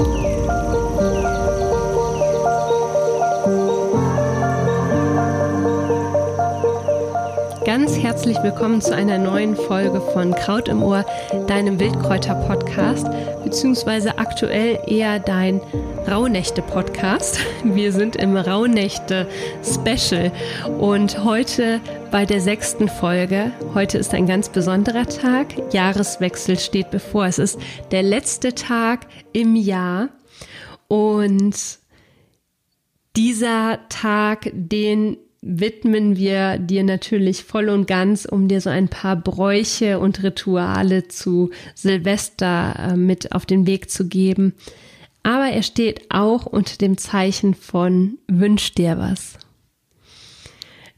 Ganz herzlich willkommen zu einer neuen Folge von Kraut im Ohr, deinem Wildkräuter-Podcast, beziehungsweise aktuell eher dein Rauhnächte-Podcast. Wir sind im Rauhnächte-Special und heute bei der sechsten Folge. Heute ist ein ganz besonderer Tag. Jahreswechsel steht bevor. Es ist der letzte Tag im Jahr und dieser Tag, den widmen wir dir natürlich voll und ganz, um dir so ein paar Bräuche und Rituale zu Silvester äh, mit auf den Weg zu geben. Aber er steht auch unter dem Zeichen von Wünsch dir was.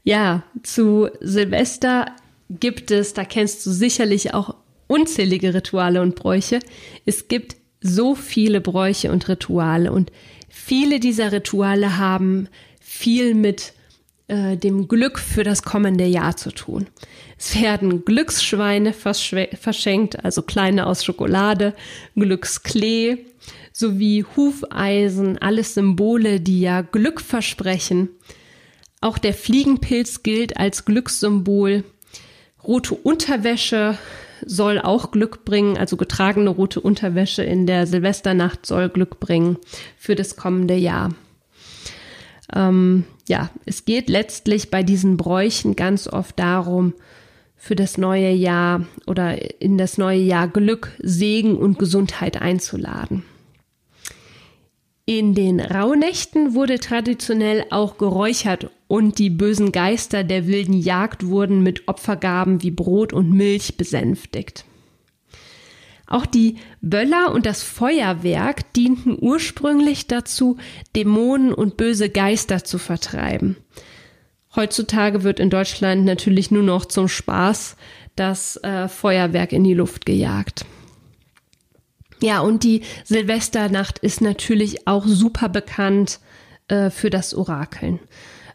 Ja, zu Silvester gibt es, da kennst du sicherlich auch unzählige Rituale und Bräuche. Es gibt so viele Bräuche und Rituale und viele dieser Rituale haben viel mit äh, dem Glück für das kommende Jahr zu tun. Es werden Glücksschweine verschenkt, also kleine aus Schokolade, Glücksklee sowie Hufeisen, alles Symbole, die ja Glück versprechen. Auch der Fliegenpilz gilt als Glückssymbol. Rote Unterwäsche soll auch Glück bringen, also getragene rote Unterwäsche in der Silvesternacht soll Glück bringen für das kommende Jahr. Ähm, ja, es geht letztlich bei diesen Bräuchen ganz oft darum, für das neue Jahr oder in das neue Jahr Glück, Segen und Gesundheit einzuladen. In den Rauhnächten wurde traditionell auch geräuchert und die bösen Geister der wilden Jagd wurden mit Opfergaben wie Brot und Milch besänftigt. Auch die Böller und das Feuerwerk dienten ursprünglich dazu, Dämonen und böse Geister zu vertreiben. Heutzutage wird in Deutschland natürlich nur noch zum Spaß das äh, Feuerwerk in die Luft gejagt. Ja, und die Silvesternacht ist natürlich auch super bekannt äh, für das Orakeln.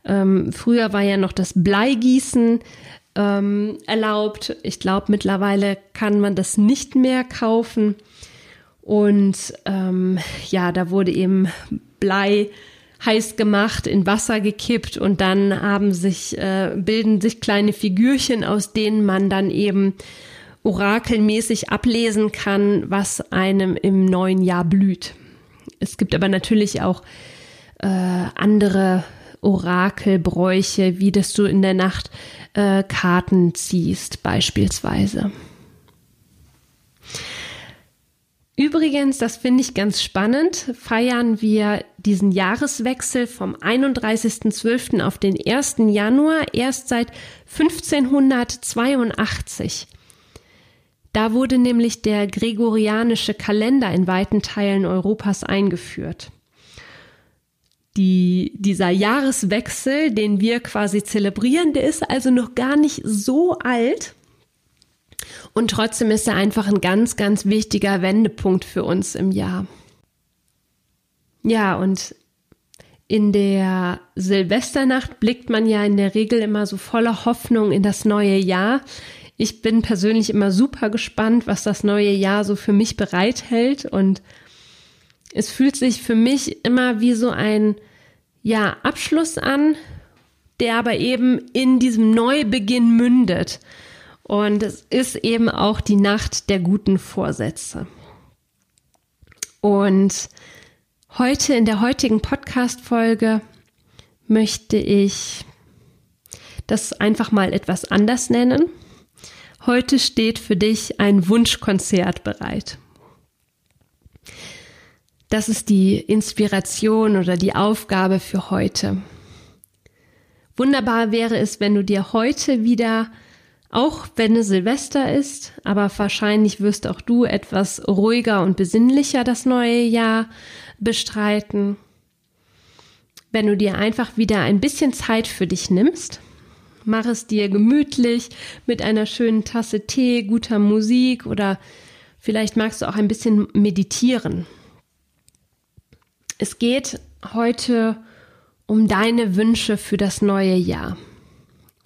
Ähm, früher war ja noch das Bleigießen ähm, erlaubt. Ich glaube, mittlerweile kann man das nicht mehr kaufen. Und ähm, ja, da wurde eben Blei heiß gemacht, in Wasser gekippt und dann haben sich, äh, bilden sich kleine Figürchen, aus denen man dann eben orakelmäßig ablesen kann, was einem im neuen Jahr blüht. Es gibt aber natürlich auch äh, andere Orakelbräuche, wie dass du in der Nacht äh, Karten ziehst beispielsweise. Übrigens, das finde ich ganz spannend, feiern wir diesen Jahreswechsel vom 31.12. auf den 1. Januar erst seit 1582. Da wurde nämlich der gregorianische Kalender in weiten Teilen Europas eingeführt die, dieser Jahreswechsel, den wir quasi zelebrieren, der ist also noch gar nicht so alt. Und trotzdem ist er einfach ein ganz, ganz wichtiger Wendepunkt für uns im Jahr. Ja, und in der Silvesternacht blickt man ja in der Regel immer so voller Hoffnung in das neue Jahr. Ich bin persönlich immer super gespannt, was das neue Jahr so für mich bereithält und es fühlt sich für mich immer wie so ein ja, Abschluss an, der aber eben in diesem Neubeginn mündet. Und es ist eben auch die Nacht der guten Vorsätze. Und heute in der heutigen Podcast-Folge möchte ich das einfach mal etwas anders nennen. Heute steht für dich ein Wunschkonzert bereit. Das ist die Inspiration oder die Aufgabe für heute. Wunderbar wäre es, wenn du dir heute wieder, auch wenn es Silvester ist, aber wahrscheinlich wirst auch du etwas ruhiger und besinnlicher das neue Jahr bestreiten, wenn du dir einfach wieder ein bisschen Zeit für dich nimmst. Mach es dir gemütlich mit einer schönen Tasse Tee, guter Musik oder vielleicht magst du auch ein bisschen meditieren. Es geht heute um deine Wünsche für das neue Jahr.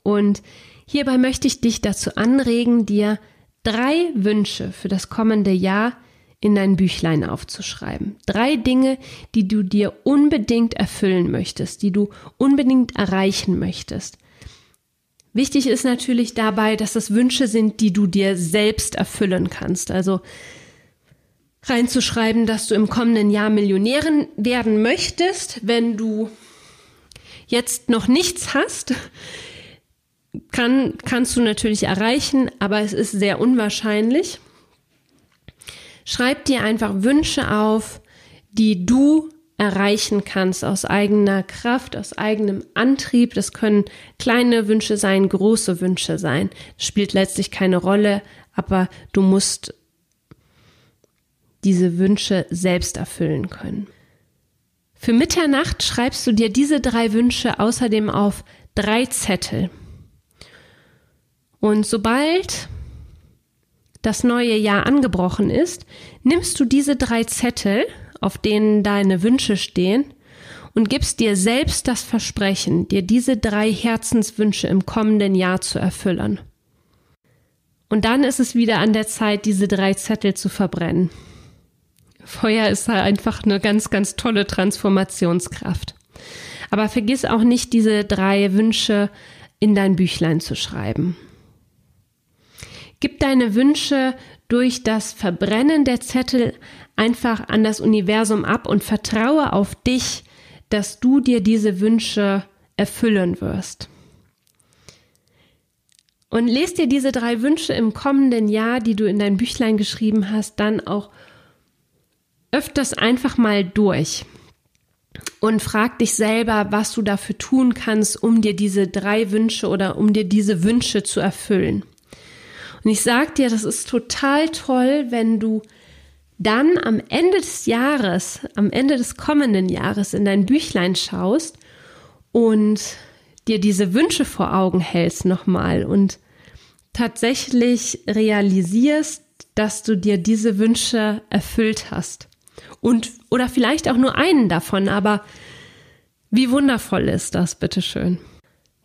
Und hierbei möchte ich dich dazu anregen, dir drei Wünsche für das kommende Jahr in dein Büchlein aufzuschreiben. Drei Dinge, die du dir unbedingt erfüllen möchtest, die du unbedingt erreichen möchtest. Wichtig ist natürlich dabei, dass das Wünsche sind, die du dir selbst erfüllen kannst. Also reinzuschreiben, dass du im kommenden Jahr Millionärin werden möchtest, wenn du jetzt noch nichts hast, kann, kannst du natürlich erreichen, aber es ist sehr unwahrscheinlich. Schreib dir einfach Wünsche auf, die du erreichen kannst aus eigener Kraft, aus eigenem Antrieb. Das können kleine Wünsche sein, große Wünsche sein. Das spielt letztlich keine Rolle, aber du musst diese Wünsche selbst erfüllen können. Für Mitternacht schreibst du dir diese drei Wünsche außerdem auf drei Zettel. Und sobald das neue Jahr angebrochen ist, nimmst du diese drei Zettel, auf denen deine Wünsche stehen, und gibst dir selbst das Versprechen, dir diese drei Herzenswünsche im kommenden Jahr zu erfüllen. Und dann ist es wieder an der Zeit, diese drei Zettel zu verbrennen. Feuer ist da einfach eine ganz, ganz tolle Transformationskraft. Aber vergiss auch nicht, diese drei Wünsche in dein Büchlein zu schreiben. Gib deine Wünsche durch das Verbrennen der Zettel einfach an das Universum ab und vertraue auf dich, dass du dir diese Wünsche erfüllen wirst. Und lest dir diese drei Wünsche im kommenden Jahr, die du in dein Büchlein geschrieben hast, dann auch öfters einfach mal durch und frag dich selber, was du dafür tun kannst, um dir diese drei Wünsche oder um dir diese Wünsche zu erfüllen. Und ich sag dir, das ist total toll, wenn du dann am Ende des Jahres, am Ende des kommenden Jahres in dein Büchlein schaust und dir diese Wünsche vor Augen hältst nochmal und tatsächlich realisierst, dass du dir diese Wünsche erfüllt hast. Und, oder vielleicht auch nur einen davon, aber wie wundervoll ist das, bitteschön.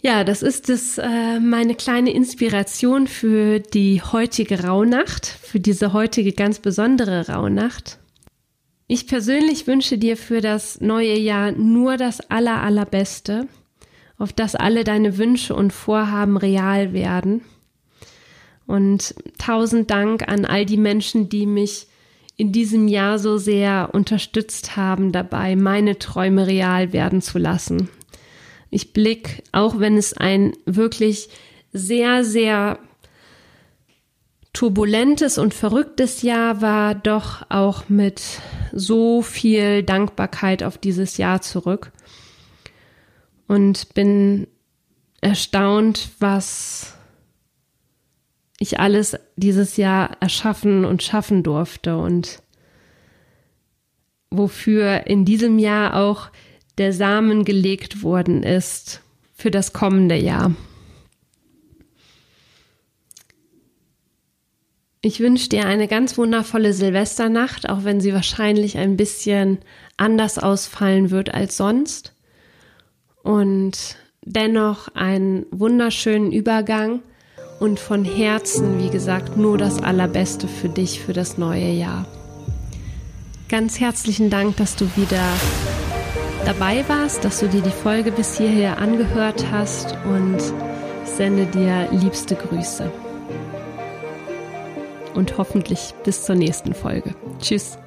Ja, das ist es, äh, meine kleine Inspiration für die heutige Rauhnacht, für diese heutige ganz besondere Rauhnacht. Ich persönlich wünsche dir für das neue Jahr nur das aller, allerbeste, auf das alle deine Wünsche und Vorhaben real werden. Und tausend Dank an all die Menschen, die mich in diesem Jahr so sehr unterstützt haben dabei, meine Träume real werden zu lassen. Ich blick, auch wenn es ein wirklich sehr, sehr turbulentes und verrücktes Jahr war, doch auch mit so viel Dankbarkeit auf dieses Jahr zurück und bin erstaunt, was ich alles dieses Jahr erschaffen und schaffen durfte und wofür in diesem Jahr auch der Samen gelegt worden ist für das kommende Jahr. Ich wünsche dir eine ganz wundervolle Silvesternacht, auch wenn sie wahrscheinlich ein bisschen anders ausfallen wird als sonst. Und dennoch einen wunderschönen Übergang und von Herzen, wie gesagt, nur das Allerbeste für dich für das neue Jahr. Ganz herzlichen Dank, dass du wieder dabei warst, dass du dir die Folge bis hierher angehört hast und sende dir liebste Grüße. Und hoffentlich bis zur nächsten Folge. Tschüss.